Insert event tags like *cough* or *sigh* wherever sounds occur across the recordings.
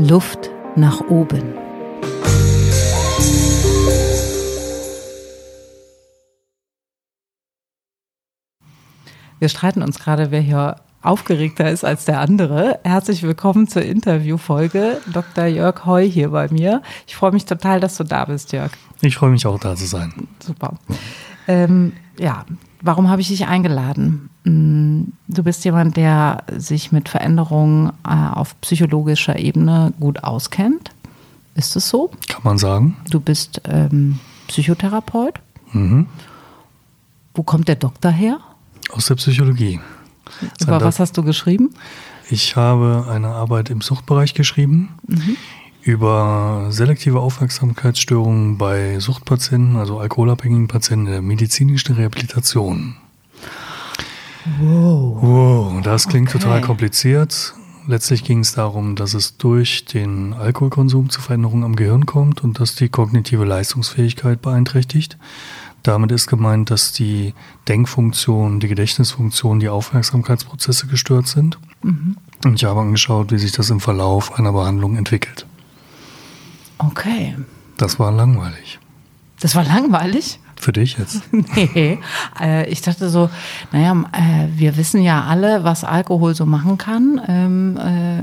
Luft nach oben. Wir streiten uns gerade, wer hier aufgeregter ist als der andere. Herzlich willkommen zur Interviewfolge. Dr. Jörg Heu hier bei mir. Ich freue mich total, dass du da bist, Jörg. Ich freue mich auch, da zu sein. Super. Ähm, ja, warum habe ich dich eingeladen? Mm, du bist jemand, der sich mit Veränderungen äh, auf psychologischer Ebene gut auskennt. Ist es so? Kann man sagen. Du bist ähm, Psychotherapeut. Mhm. Wo kommt der Doktor her? Aus der Psychologie. Über was hast du geschrieben? Ich habe eine Arbeit im Suchtbereich geschrieben. Mhm. Über selektive Aufmerksamkeitsstörungen bei Suchtpatienten, also alkoholabhängigen Patienten in der medizinischen Rehabilitation. Wow. Wow, das klingt Okay. total kompliziert. Letztlich ging es darum, dass es durch den Alkoholkonsum zu Veränderungen am Gehirn kommt und dass die kognitive Leistungsfähigkeit beeinträchtigt. Damit ist gemeint, dass die Denkfunktion, die Gedächtnisfunktion, die Aufmerksamkeitsprozesse gestört sind. Und ich habe angeschaut, wie sich das im Verlauf einer Behandlung entwickelt. Okay. Das war langweilig. Das war langweilig? Für dich jetzt? *laughs* Nee, äh, ich dachte so, naja, äh, wir wissen ja alle, was Alkohol so machen kann. Ähm, äh,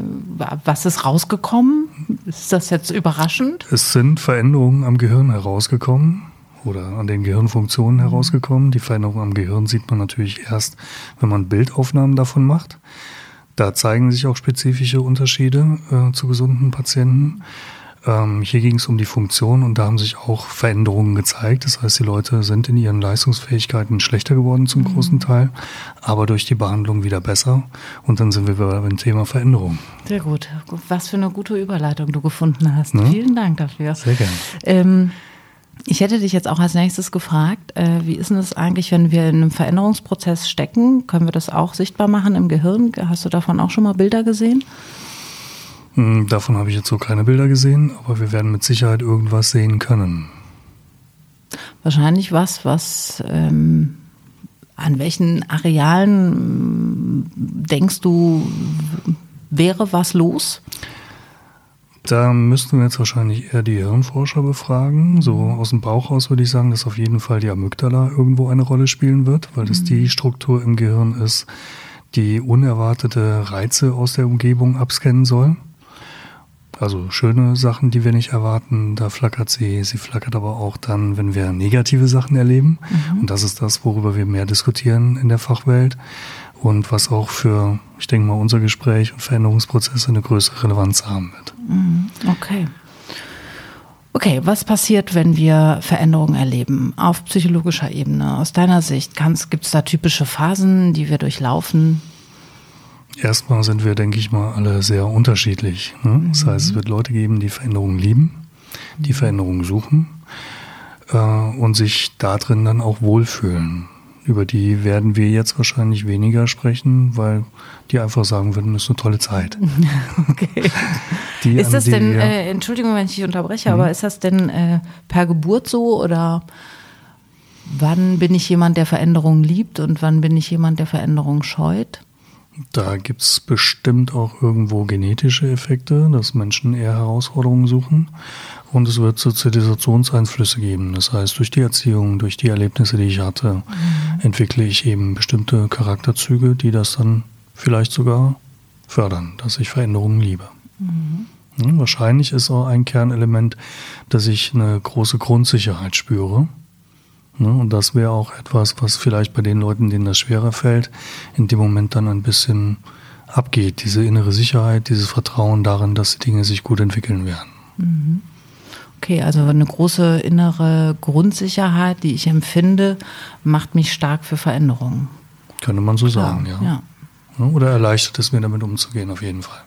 was ist rausgekommen? Ist das jetzt überraschend? Es sind Veränderungen am Gehirn herausgekommen oder an den Gehirnfunktionen herausgekommen. Die Veränderungen am Gehirn sieht man natürlich erst, wenn man Bildaufnahmen davon macht. Da zeigen sich auch spezifische Unterschiede äh, zu gesunden Patienten. Ähm, hier ging es um die Funktion und da haben sich auch Veränderungen gezeigt. Das heißt, die Leute sind in ihren Leistungsfähigkeiten schlechter geworden zum großen Teil, aber durch die Behandlung wieder besser. Und dann sind wir wieder beim Thema Veränderung. Sehr gut. Was für eine gute Überleitung du gefunden hast. Ne? Vielen Dank dafür. Sehr gerne. Ähm, ich hätte dich jetzt auch als nächstes gefragt, äh, wie ist denn das eigentlich, wenn wir in einem Veränderungsprozess stecken? Können wir das auch sichtbar machen im Gehirn? Hast du davon auch schon mal Bilder gesehen? Hm, Davon habe ich jetzt so keine Bilder gesehen, aber wir werden mit Sicherheit irgendwas sehen können. Wahrscheinlich was, was ähm, an welchen Arealen mm, denkst du, wäre was los? Da müssten wir jetzt wahrscheinlich eher die Hirnforscher befragen. So aus dem Bauch raus würde ich sagen, dass auf jeden Fall die Amygdala irgendwo eine Rolle spielen wird, weil das die Struktur im Gehirn ist, die unerwartete Reize aus der Umgebung abscannen soll. Also schöne Sachen, die wir nicht erwarten, da flackert sie. Sie flackert aber auch dann, wenn wir negative Sachen erleben. Und das ist das, worüber wir mehr diskutieren in der Fachwelt. Und was auch für, ich denke mal, unser Gespräch und Veränderungsprozesse eine größere Relevanz haben wird. Okay. Okay, was passiert, wenn wir Veränderungen erleben auf psychologischer Ebene? Aus deiner Sicht, gibt es da typische Phasen, die wir durchlaufen? Erstmal sind wir, denke ich mal, alle sehr unterschiedlich. Ne? Das heißt, es wird Leute geben, die Veränderungen lieben, die Veränderungen suchen äh, und sich da drin dann auch wohlfühlen. Über die werden wir jetzt wahrscheinlich weniger sprechen, weil die einfach sagen würden, das ist eine tolle Zeit. *laughs* Okay. *laughs* Die, Ist das denn, äh, Entschuldigung, wenn ich dich unterbreche, aber ist das denn äh, per Geburt so oder wann bin ich jemand, der Veränderungen liebt und wann bin ich jemand, der Veränderungen scheut? Da gibt's bestimmt auch irgendwo genetische Effekte, dass Menschen eher Herausforderungen suchen. Und es wird Sozialisationseinflüsse geben. Das heißt, durch die Erziehung, durch die Erlebnisse, die ich hatte, entwickle ich eben bestimmte Charakterzüge, die das dann vielleicht sogar fördern, dass ich Veränderungen liebe. Ja, wahrscheinlich ist auch ein Kernelement, dass ich eine große Grundsicherheit spüre. Ne, und das wäre auch etwas, was vielleicht bei den Leuten, denen das schwerer fällt, in dem Moment dann ein bisschen abgeht. Diese innere Sicherheit, dieses Vertrauen darin, dass die Dinge sich gut entwickeln werden. Okay, also eine große innere Grundsicherheit, die ich empfinde, macht mich stark für Veränderungen. Könnte man so sagen, ja. ja. Ne, Oder erleichtert es mir, damit umzugehen, auf jeden Fall.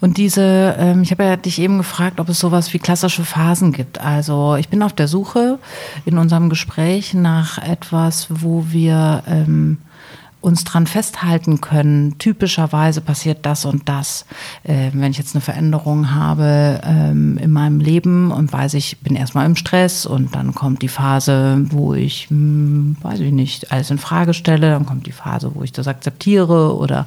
Und diese, ähm, ich habe ja dich eben gefragt, ob es sowas wie klassische Phasen gibt. Also ich bin auf der Suche in unserem Gespräch nach etwas, wo wir ähm, uns dran festhalten können. Typischerweise passiert das und das. Ähm, wenn ich jetzt eine Veränderung habe ähm, in meinem Leben und weiß, ich bin erstmal im Stress und dann kommt die Phase, wo ich, hm, weiß ich nicht, alles in Frage stelle, dann kommt die Phase, wo ich das akzeptiere oder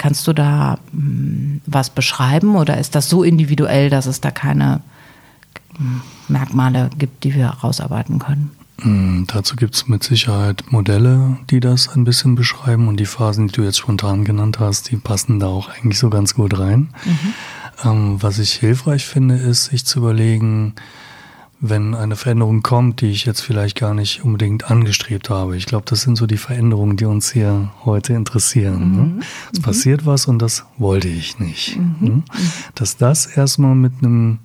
Kannst du da mh, hm, was beschreiben oder ist das so individuell, dass es da keine hm, Merkmale gibt, die wir herausarbeiten können? Mm, dazu gibt es mit Sicherheit Modelle, die das ein bisschen beschreiben und die Phasen, die du jetzt spontan genannt hast, die passen da auch eigentlich so ganz gut rein. Mhm. Ähm, was ich hilfreich finde, ist, sich zu überlegen, wenn eine Veränderung kommt, die ich jetzt vielleicht gar nicht unbedingt angestrebt habe. Ich glaube, das sind so die Veränderungen, die uns hier heute interessieren. Ne? Mhm. Ne? Es mhm. passiert was und das wollte ich nicht. Mhm. Ne? Dass das erstmal mit einem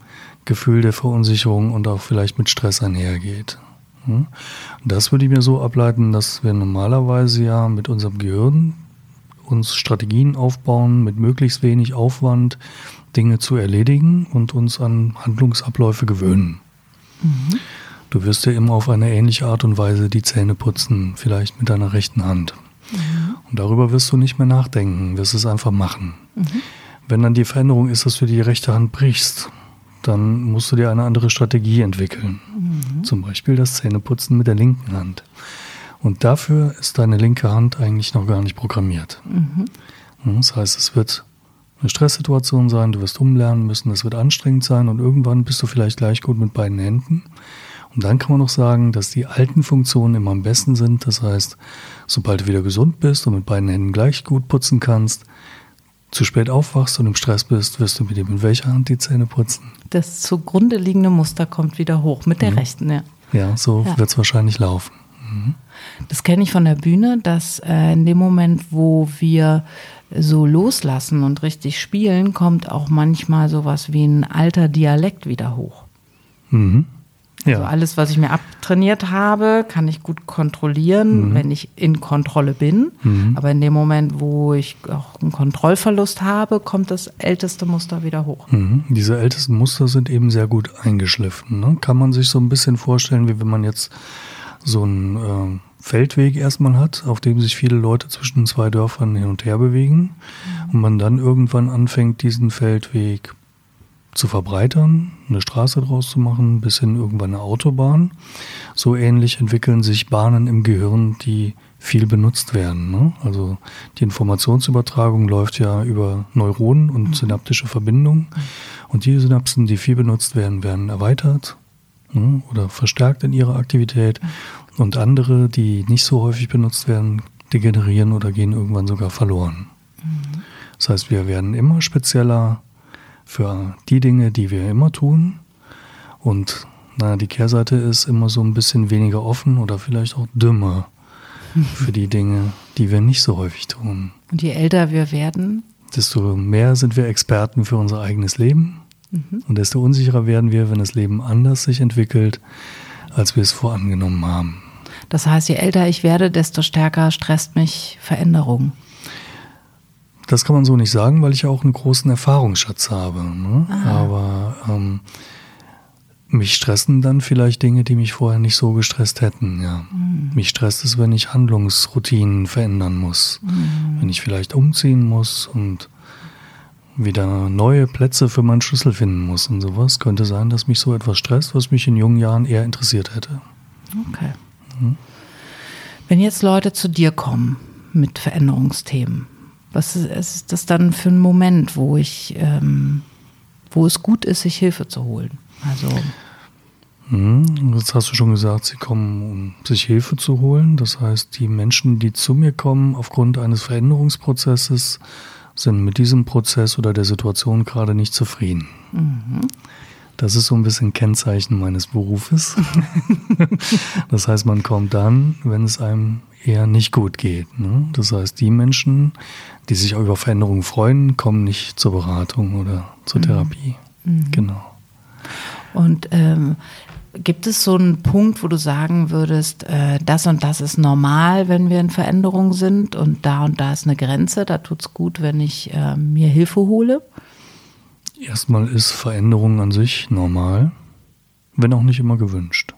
Gefühl der Verunsicherung und auch vielleicht mit Stress einhergeht. Ne? Das würde ich mir so ableiten, dass wir normalerweise ja mit unserem Gehirn uns Strategien aufbauen, mit möglichst wenig Aufwand Dinge zu erledigen und uns an Handlungsabläufe gewöhnen. Mhm. Du wirst dir immer auf eine ähnliche Art und Weise die Zähne putzen, vielleicht mit deiner rechten Hand. Mhm. Und darüber wirst du nicht mehr nachdenken, wirst es einfach machen. Mhm. Wenn dann die Veränderung ist, dass du die rechte Hand brichst, dann musst du dir eine andere Strategie entwickeln. Mhm. Zum Beispiel das Zähneputzen mit der linken Hand. Und dafür ist deine linke Hand eigentlich noch gar nicht programmiert. Mhm. Das heißt, es wird eine Stresssituation sein, du wirst umlernen müssen, es wird anstrengend sein und irgendwann bist du vielleicht gleich gut mit beiden Händen. Und dann kann man noch sagen, dass die alten Funktionen immer am besten sind. Das heißt, sobald du wieder gesund bist und mit beiden Händen gleich gut putzen kannst, zu spät aufwachst und im Stress bist, wirst du mit dem in welcher Hand die Zähne putzen? Das zugrunde liegende Muster kommt wieder hoch, mit der mhm. rechten, ja. Ja, so ja. wird es wahrscheinlich laufen. Mhm. Das kenne ich von der Bühne, dass äh, in dem Moment, wo wir so loslassen und richtig spielen, kommt auch manchmal sowas wie ein alter Dialekt wieder hoch. Mhm. Ja. Also alles, was ich mir abtrainiert habe, kann ich gut kontrollieren, mhm. wenn ich in Kontrolle bin. Mhm. Aber in dem Moment, wo ich auch einen Kontrollverlust habe, kommt das älteste Muster wieder hoch. Mhm. Diese ältesten Muster sind eben sehr gut eingeschliffen. Ne? Kann man sich so ein bisschen vorstellen, wie wenn man jetzt so einen äh, Feldweg erstmal hat, auf dem sich viele Leute zwischen zwei Dörfern hin und her bewegen mhm. und man dann irgendwann anfängt, diesen Feldweg zu verbreitern, eine Straße draus zu machen, bis hin irgendwann eine Autobahn. So ähnlich entwickeln sich Bahnen im Gehirn, die viel benutzt werden. Ne? Also die Informationsübertragung läuft ja über Neuronen und mhm. synaptische Verbindungen. Und die Synapsen, die viel benutzt werden, werden erweitert ne? oder verstärkt in ihrer Aktivität. Und andere, die nicht so häufig benutzt werden, degenerieren oder gehen irgendwann sogar verloren. Mhm. Das heißt, wir werden immer spezieller für die Dinge, die wir immer tun. Und na, die Kehrseite ist immer so ein bisschen weniger offen oder vielleicht auch dümmer *laughs* für die Dinge, die wir nicht so häufig tun. Und je älter wir werden, desto mehr sind wir Experten für unser eigenes Leben. Mhm. Und desto unsicherer werden wir, wenn das Leben anders sich entwickelt, als wir es vorangenommen haben. Das heißt, je älter ich werde, desto stärker stresst mich Veränderung. Das kann man so nicht sagen, weil ich auch einen großen Erfahrungsschatz habe. Ne? Aber ähm, mich stressen dann vielleicht Dinge, die mich vorher nicht so gestresst hätten. Ja. Mhm. Mich stresst es, wenn ich Handlungsroutinen verändern muss. Mhm. Wenn ich vielleicht umziehen muss und wieder neue Plätze für meinen Schlüssel finden muss und sowas. Könnte sein, dass mich so etwas stresst, was mich in jungen Jahren eher interessiert hätte. Okay. Mhm. Wenn jetzt Leute zu dir kommen mit Veränderungsthemen, was ist das dann für ein Moment, wo ich, ähm, wo es gut ist, sich Hilfe zu holen? Also hm, Jetzt hast du schon gesagt, sie kommen, um sich Hilfe zu holen. Das heißt, die Menschen, die zu mir kommen aufgrund eines Veränderungsprozesses, sind mit diesem Prozess oder der Situation gerade nicht zufrieden. Mhm. Das ist so ein bisschen Kennzeichen meines Berufes. *laughs* das heißt, man kommt dann, wenn es einem eher nicht gut geht. Ne? Das heißt, die Menschen, die sich über Veränderungen freuen, kommen nicht zur Beratung oder zur mhm. Therapie. Mhm. Genau. Und ähm, gibt es so einen Punkt, wo du sagen würdest, äh, das und das ist normal, wenn wir in Veränderung sind und da und da ist eine Grenze, da tut es gut, wenn ich äh, mir Hilfe hole? Erstmal ist Veränderung an sich normal, wenn auch nicht immer gewünscht.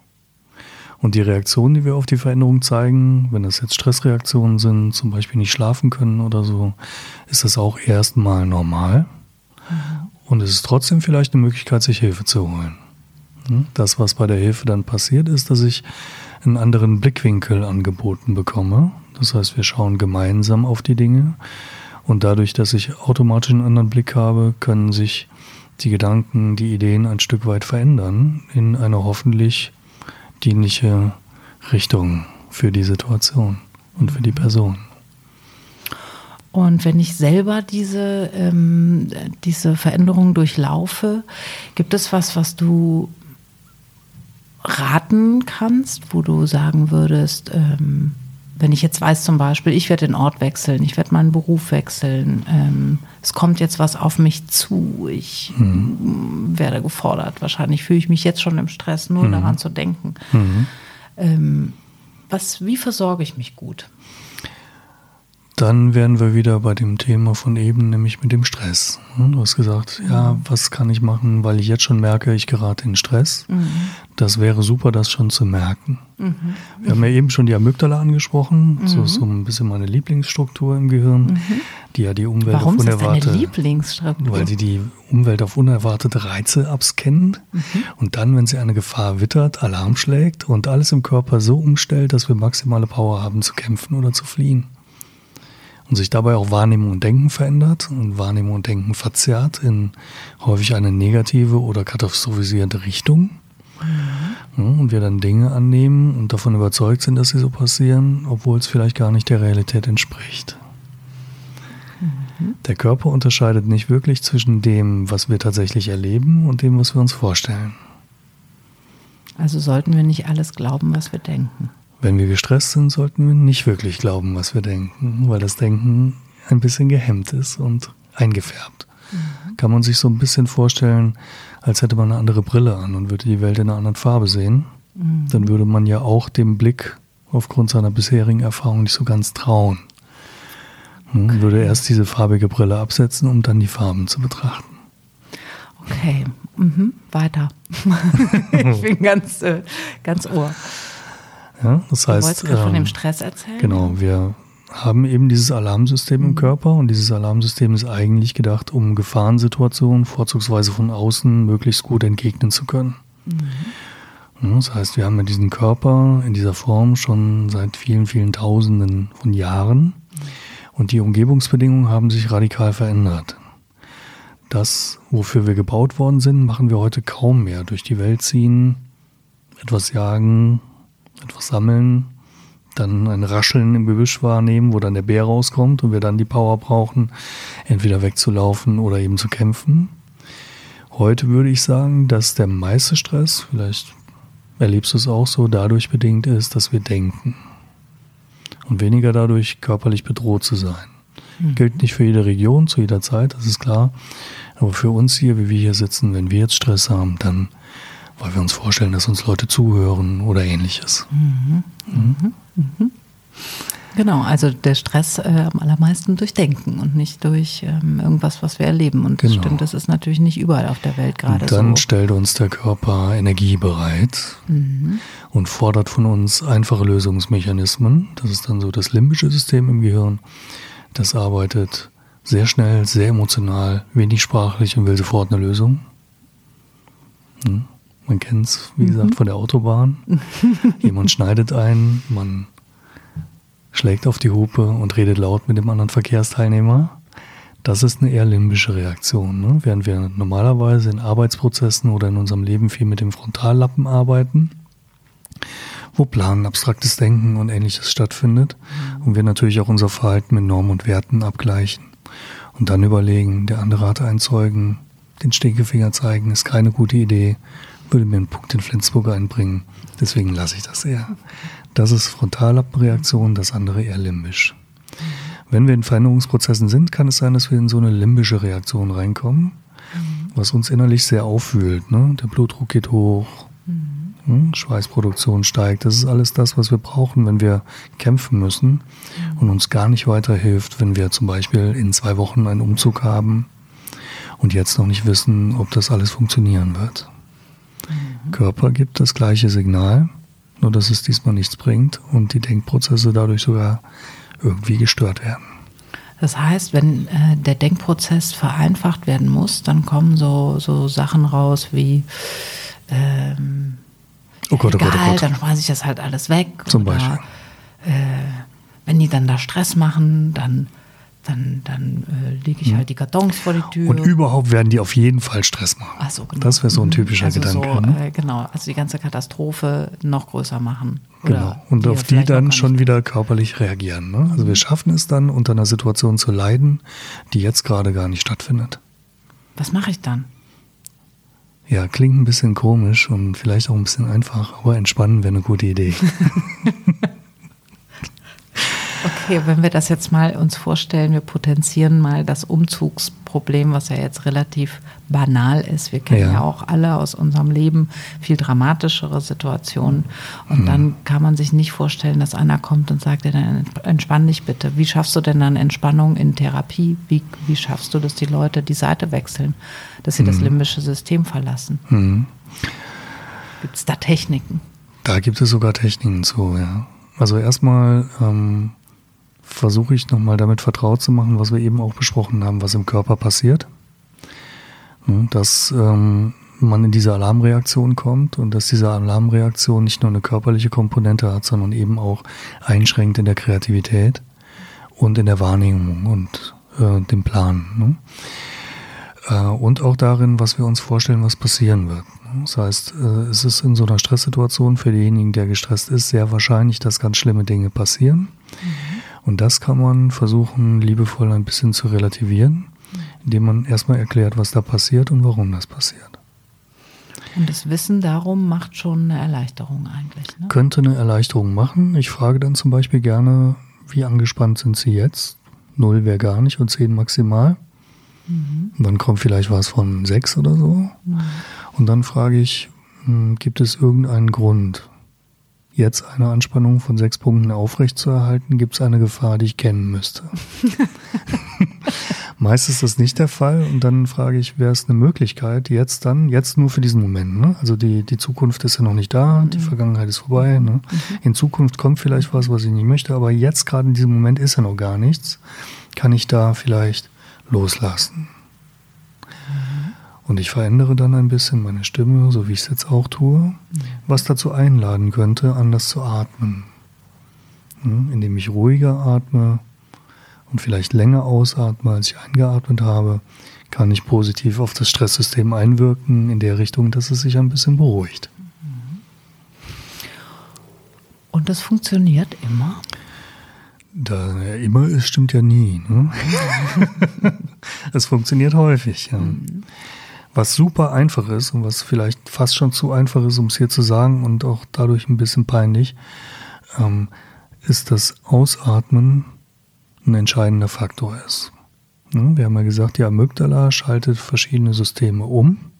Und die Reaktionen, die wir auf die Veränderung zeigen, wenn das jetzt Stressreaktionen sind, zum Beispiel nicht schlafen können oder so, ist das auch erstmal normal. Mhm. Und es ist trotzdem vielleicht eine Möglichkeit, sich Hilfe zu holen. Hm? Das, was bei der Hilfe dann passiert, ist, dass ich einen anderen Blickwinkel angeboten bekomme. Das heißt, wir schauen gemeinsam auf die Dinge Und dadurch, dass ich automatisch einen anderen Blick habe, können sich die Gedanken, die Ideen ein Stück weit verändern in eine hoffentlich dienliche Richtung für die Situation und für die Person. Und wenn ich selber diese, ähm, diese Veränderung durchlaufe, gibt es was, was du raten kannst, wo du sagen würdest, ähm, wenn ich jetzt weiß zum Beispiel, ich werde den Ort wechseln, ich werde meinen Beruf wechseln, ähm, es kommt jetzt was auf mich zu, ich mhm. werde gefordert. Wahrscheinlich fühle ich mich jetzt schon im Stress, nur mhm. daran zu denken. Mhm. Ähm, was, wie versorge ich mich gut? Dann wären wir wieder bei dem Thema von eben, nämlich mit dem Stress. Hm, du hast gesagt, ja, mhm. was kann ich machen, weil ich jetzt schon merke, ich gerate in Stress. Mhm. Das wäre super, das schon zu merken. Mhm. Wir haben ja eben schon die Amygdala angesprochen. Mhm. So so ein bisschen meine Lieblingsstruktur im Gehirn, mhm. die ja die Umwelt Warum auf unerwartete. Ist das deine Lieblingsstruktur? Weil sie die Umwelt auf unerwartete Reize abscannen mhm. und dann, wenn sie eine Gefahr wittert, Alarm schlägt und alles im Körper so umstellt, dass wir maximale Power haben zu kämpfen oder zu fliehen und sich dabei auch Wahrnehmung und Denken verändert und Wahrnehmung und Denken verzerrt in häufig eine negative oder katastrophisierte Richtung. Mhm. und wir dann Dinge annehmen und davon überzeugt sind, dass sie so passieren, obwohl es vielleicht gar nicht der Realität entspricht. Mhm. Der Körper unterscheidet nicht wirklich zwischen dem, was wir tatsächlich erleben und dem, was wir uns vorstellen. Also sollten wir nicht alles glauben, was wir denken. Wenn wir gestresst sind, sollten wir nicht wirklich glauben, was wir denken, weil das Denken ein bisschen gehemmt ist und eingefärbt. Mhm. Kann man sich so ein bisschen vorstellen, als hätte man eine andere Brille an und würde die Welt in einer anderen Farbe sehen. Mhm. Dann würde man ja auch dem Blick aufgrund seiner bisherigen Erfahrung nicht so ganz trauen. Hm, okay. Würde erst diese farbige Brille absetzen, um dann die Farben zu betrachten. Okay, mhm. weiter. *laughs* ich bin ganz, äh, ganz ohr. Ja, das du heißt, ähm, von dem ähm, Stress erzählen? Genau, wir haben eben dieses Alarmsystem mhm. im Körper und dieses Alarmsystem ist eigentlich gedacht, um Gefahrensituationen vorzugsweise von außen möglichst gut entgegnen zu können. Mhm. Das heißt, wir haben ja diesen Körper in dieser Form schon seit vielen, vielen Tausenden von Jahren mhm. und die Umgebungsbedingungen haben sich radikal verändert. Das, wofür wir gebaut worden sind, machen wir heute kaum mehr. Durch die Welt ziehen, etwas jagen, etwas sammeln, dann ein Rascheln im Gebüsch wahrnehmen, wo dann der Bär rauskommt und wir dann die Power brauchen, entweder wegzulaufen oder eben zu kämpfen. Heute würde ich sagen, dass der meiste Stress, vielleicht erlebst du es auch so, dadurch bedingt ist, dass wir denken und weniger dadurch körperlich bedroht zu sein. Mhm. Gilt nicht für jede Region zu jeder Zeit, das ist klar. Aber für uns hier, wie wir hier sitzen, wenn wir jetzt Stress haben, dann weil wir uns vorstellen, dass uns Leute zuhören oder ähnliches. Mhm. Mhm. Mhm. Genau, also der Stress äh, am allermeisten durch Denken und nicht durch ähm, irgendwas, was wir erleben. Und das genau. stimmt, das ist natürlich nicht überall auf der Welt gerade so. Dann stellt uns der Körper Energie bereit mhm. und fordert von uns einfache Lösungsmechanismen. Das ist dann so das limbische System im Gehirn. Das arbeitet sehr schnell, sehr emotional, wenig sprachlich und will sofort eine Lösung. Mhm. Man kennt es, wie mhm. gesagt, von der Autobahn. *laughs* Jemand schneidet ein, man schlägt auf die Hupe und redet laut mit dem anderen Verkehrsteilnehmer. Das ist eine eher limbische Reaktion. Ne? Während wir normalerweise in Arbeitsprozessen oder in unserem Leben viel mit dem Frontallappen arbeiten, wo Planen, abstraktes Denken und ähnliches stattfindet und wir natürlich auch unser Verhalten mit Normen und Werten abgleichen und dann überlegen, der andere hat einen Zeugen, den Stinkefinger zeigen, ist keine gute Idee, würde mir einen Punkt in Flensburg einbringen. Deswegen lasse ich das eher. Das ist Frontallappenreaktion, das andere eher limbisch. Wenn wir in Veränderungsprozessen sind, kann es sein, dass wir in so eine limbische Reaktion reinkommen, was uns innerlich sehr auffühlt. Ne? Der Blutdruck geht hoch, hm? Schweißproduktion steigt. Das ist alles das, was wir brauchen, wenn wir kämpfen müssen und uns gar nicht weiterhilft, wenn wir zum Beispiel in zwei Wochen einen Umzug haben und jetzt noch nicht wissen, ob das alles funktionieren wird. Körper gibt das gleiche Signal, nur dass es diesmal nichts bringt und die Denkprozesse dadurch sogar irgendwie gestört werden. Das heißt, wenn äh, der Denkprozess vereinfacht werden muss, dann kommen so, so Sachen raus wie ähm, oh Gott, egal, oh Gott, oh Gott. dann schmeiße ich das halt alles weg. Zum oder, Beispiel. Äh, wenn die dann da Stress machen, dann dann, dann äh, lege ich halt die Kartons vor die Tür. Und überhaupt werden die auf jeden Fall Stress machen. Ach so, genau. Das wäre so ein typischer also Gedanke. So, ne? äh, genau, also die ganze Katastrophe noch größer machen. Genau. Und wir auf die dann schon wieder körperlich reagieren. Ne? Also wir schaffen es dann, unter einer Situation zu leiden, die jetzt gerade gar nicht stattfindet. Was mache ich dann? Ja, klingt ein bisschen komisch und vielleicht auch ein bisschen einfach, aber entspannen wäre eine gute Idee. *laughs* Okay, wenn wir das jetzt mal uns vorstellen, wir potenzieren mal das Umzugsproblem, was ja jetzt relativ banal ist. Wir kennen ja, Ja. auch alle aus unserem Leben viel dramatischere Situationen. Und Mhm. dann kann man sich nicht vorstellen, dass einer kommt und sagt, ja, dann entspann dich bitte. Wie schaffst du denn dann Entspannung in Therapie? Wie, wie schaffst du, dass die Leute die Seite wechseln, dass sie Mhm. das limbische System verlassen? Gibt es da Techniken? Da gibt es sogar Techniken zu, ja. Also erstmal ähm, versuche ich nochmal damit vertraut zu machen, was wir eben auch besprochen haben, was im Körper passiert. Ne, Dass ähm, man in diese Alarmreaktion kommt und dass diese Alarmreaktion nicht nur eine körperliche Komponente hat, sondern eben auch einschränkt in der Kreativität und in der Wahrnehmung und äh, dem Plan. Ne? Äh, und auch darin, was wir uns vorstellen, was passieren wird. Das heißt, äh, es ist in so einer Stresssituation für denjenigen, der gestresst ist, sehr wahrscheinlich, dass ganz schlimme Dinge passieren. Und das kann man versuchen, liebevoll ein bisschen zu relativieren, indem man erstmal erklärt, was da passiert und warum das passiert. Und das Wissen darum macht schon eine Erleichterung eigentlich. Ne? Könnte eine Erleichterung machen. Ich frage dann zum Beispiel gerne, wie angespannt sind Sie jetzt? Null wäre gar nicht und zehn maximal. Und dann kommt vielleicht was von sechs oder so. Und dann frage ich, hm, gibt es irgendeinen Grund, jetzt eine Anspannung von sechs Punkten aufrechtzuerhalten? Gibt es eine Gefahr, die ich kennen müsste? *laughs* Meist ist das nicht der Fall und dann frage ich, wäre es eine Möglichkeit, jetzt dann, jetzt nur für diesen Moment. Ne? Also die, die Zukunft ist ja noch nicht da, die Vergangenheit ist vorbei. Ne? In Zukunft kommt vielleicht was, was ich nicht möchte, aber jetzt gerade in diesem Moment ist ja noch gar nichts. Kann ich da vielleicht loslassen? Und ich verändere dann ein bisschen meine Stimme, so wie ich es jetzt auch tue, was dazu einladen könnte, anders zu atmen. Hm, Indem ich ruhiger atme und vielleicht länger ausatme, als ich eingeatmet habe, kann ich positiv auf das Stresssystem einwirken, in der Richtung, dass es sich ein bisschen beruhigt. Und das funktioniert immer. Da immer ist, stimmt ja nie. Ne? *laughs* Es funktioniert häufig. Ja. Was super einfach ist und was vielleicht fast schon zu einfach ist, um es hier zu sagen und auch dadurch ein bisschen peinlich, ähm, ist, dass Ausatmen ein entscheidender Faktor ist. Ne? Wir haben ja gesagt, die Amygdala schaltet verschiedene Systeme um.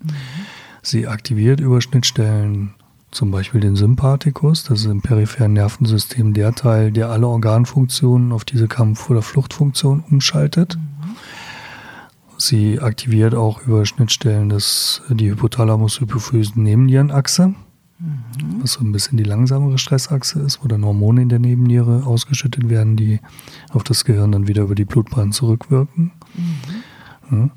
Sie aktiviert über Schnittstellen zum Beispiel den Sympathikus, das ist im peripheren Nervensystem der Teil, der alle Organfunktionen auf diese Kampf- oder Fluchtfunktion umschaltet. Sie aktiviert auch über Schnittstellen das, die Hypothalamus-Hypophysen-Nebennierenachse, was so ein bisschen die langsamere Stressachse ist, wo dann Hormone in der Nebenniere ausgeschüttet werden, die auf das Gehirn dann wieder über die Blutbahn zurückwirken. Ja.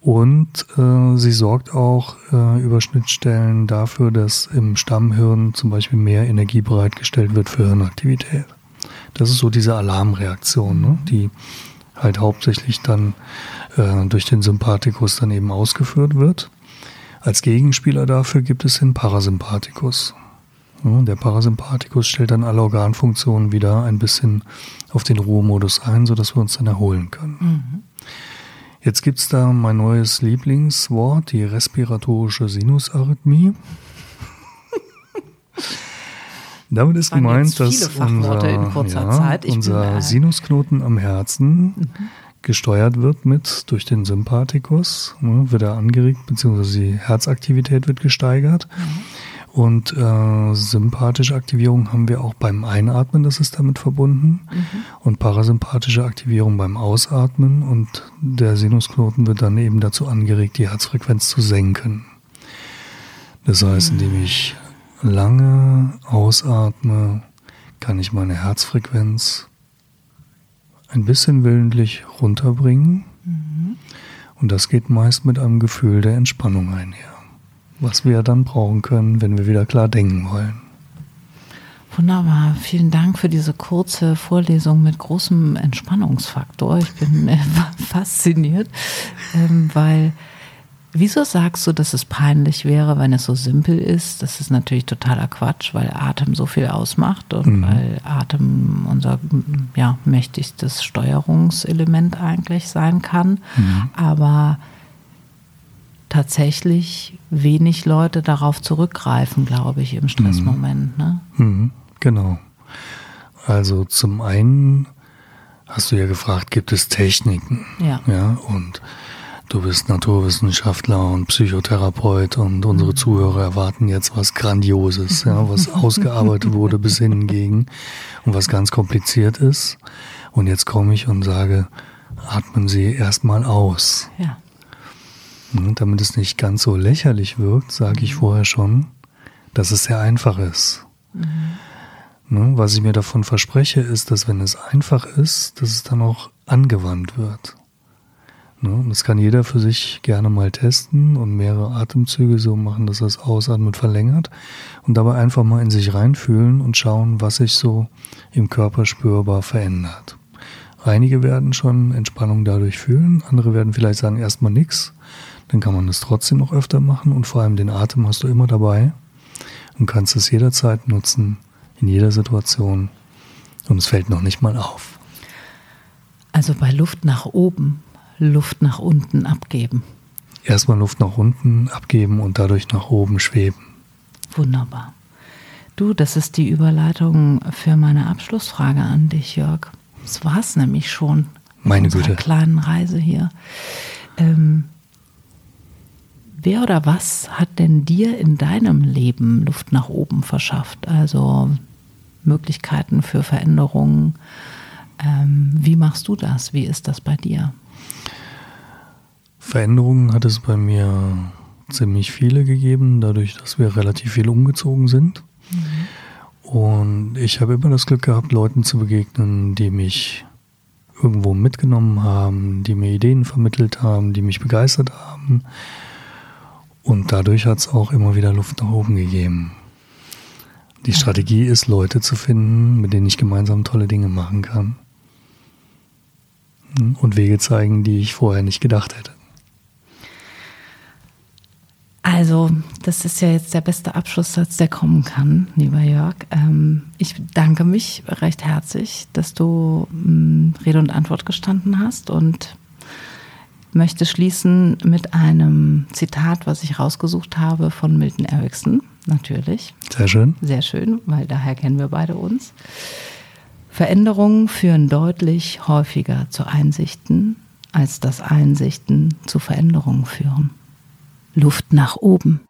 Und äh, sie sorgt auch äh, über Schnittstellen dafür, dass im Stammhirn zum Beispiel mehr Energie bereitgestellt wird für Hirnaktivität. Das ist so diese Alarmreaktion, ne? die halt hauptsächlich dann äh, durch den Sympathikus dann eben ausgeführt wird. Als Gegenspieler dafür gibt es den Parasympathikus. Ja, der Parasympathikus stellt dann alle Organfunktionen wieder ein bisschen auf den Ruhemodus ein, sodass wir uns dann erholen können. Jetzt gibt's da mein neues Lieblingswort, die respiratorische Sinusarrhythmie. *laughs* Damit ist gemeint, dass unser, ja, unser äh, Sinusknoten am Herzen gesteuert wird mit durch den Sympathikus, ne, wird er angeregt, beziehungsweise die Herzaktivität wird gesteigert. Und äh, sympathische Aktivierung haben wir auch beim Einatmen, das ist damit verbunden. Und parasympathische Aktivierung beim Ausatmen. Und der Sinusknoten wird dann eben dazu angeregt, die Herzfrequenz zu senken. Das heißt, indem ich lange ausatme, kann ich meine Herzfrequenz ein bisschen willentlich runterbringen. Und das geht meist mit einem Gefühl der Entspannung einher. Was wir dann brauchen können, wenn wir wieder klar denken wollen. Wunderbar, vielen Dank für diese kurze Vorlesung mit großem Entspannungsfaktor. Ich bin äh, *laughs* fasziniert, ähm, weil wieso sagst du, dass es peinlich wäre, wenn es so simpel ist? Das ist natürlich totaler Quatsch, weil Atem so viel ausmacht und mhm. weil Atem unser ja, mächtigstes Steuerungselement eigentlich sein kann. Mhm. Aber tatsächlich wenig Leute darauf zurückgreifen, glaube ich, im Stressmoment. Ne? Mhm. Genau. Also zum einen hast du ja gefragt, gibt es Techniken? Ja. Ja, und du bist Naturwissenschaftler und Psychotherapeut und unsere mhm. Zuhörer erwarten jetzt was Grandioses, ja, *laughs* was ausgearbeitet wurde bis hingegen und was ganz kompliziert ist. Und jetzt komme ich und sage, atmen Sie erstmal aus. Ja. Und damit es nicht ganz so lächerlich wirkt, sage ich mhm. vorher schon, dass es sehr einfach ist. Mhm. Ne, was ich mir davon verspreche, ist, dass wenn es einfach ist, dass es dann auch angewandt wird. Ne, das kann jeder für sich gerne mal testen und mehrere Atemzüge so machen, dass das Ausatmen verlängert und dabei einfach mal in sich reinfühlen und schauen, was sich so im Körper spürbar verändert. Einige werden schon Entspannung dadurch fühlen, andere werden vielleicht sagen erstmal nichts, dann kann man das trotzdem noch öfter machen und vor allem den Atem hast du immer dabei und kannst es jederzeit nutzen, in jeder Situation und es fällt noch nicht mal auf. Also bei Luft nach oben, Luft nach unten abgeben. Erstmal Luft nach unten abgeben und dadurch nach oben schweben. Wunderbar. Du, das ist die Überleitung für meine Abschlussfrage an dich, Jörg. Das war es nämlich schon. Meine Güte. kleinen Reise hier. Ähm, wer oder was hat denn dir in deinem Leben Luft nach oben verschafft? Also Möglichkeiten für Veränderungen. Ähm, wie machst du das? Wie ist das bei dir? Veränderungen hat es bei mir ziemlich viele gegeben, dadurch, dass wir relativ viel umgezogen sind. Mhm. Und ich habe immer das Glück gehabt, Leuten zu begegnen, die mich irgendwo mitgenommen haben, die mir Ideen vermittelt haben, die mich begeistert haben. Und dadurch hat es auch immer wieder Luft nach oben gegeben. Die Strategie ist, Leute zu finden, mit denen ich gemeinsam tolle Dinge machen kann. Und Wege zeigen, die ich vorher nicht gedacht hätte. Also, das ist ja jetzt der beste Abschlusssatz, der kommen kann, lieber Jörg. Ähm, ich danke mich recht herzlich, dass du mm, Rede und Antwort gestanden hast und möchte schließen mit einem Zitat, was ich rausgesucht habe von Milton Erickson natürlich. Sehr schön. Sehr schön, weil daher kennen wir beide uns. Veränderungen führen deutlich häufiger zu Einsichten, als dass Einsichten zu Veränderungen führen. Luft nach oben.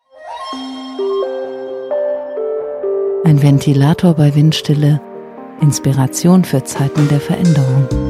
Ein Ventilator bei Windstille, Inspiration für Zeiten der Veränderung.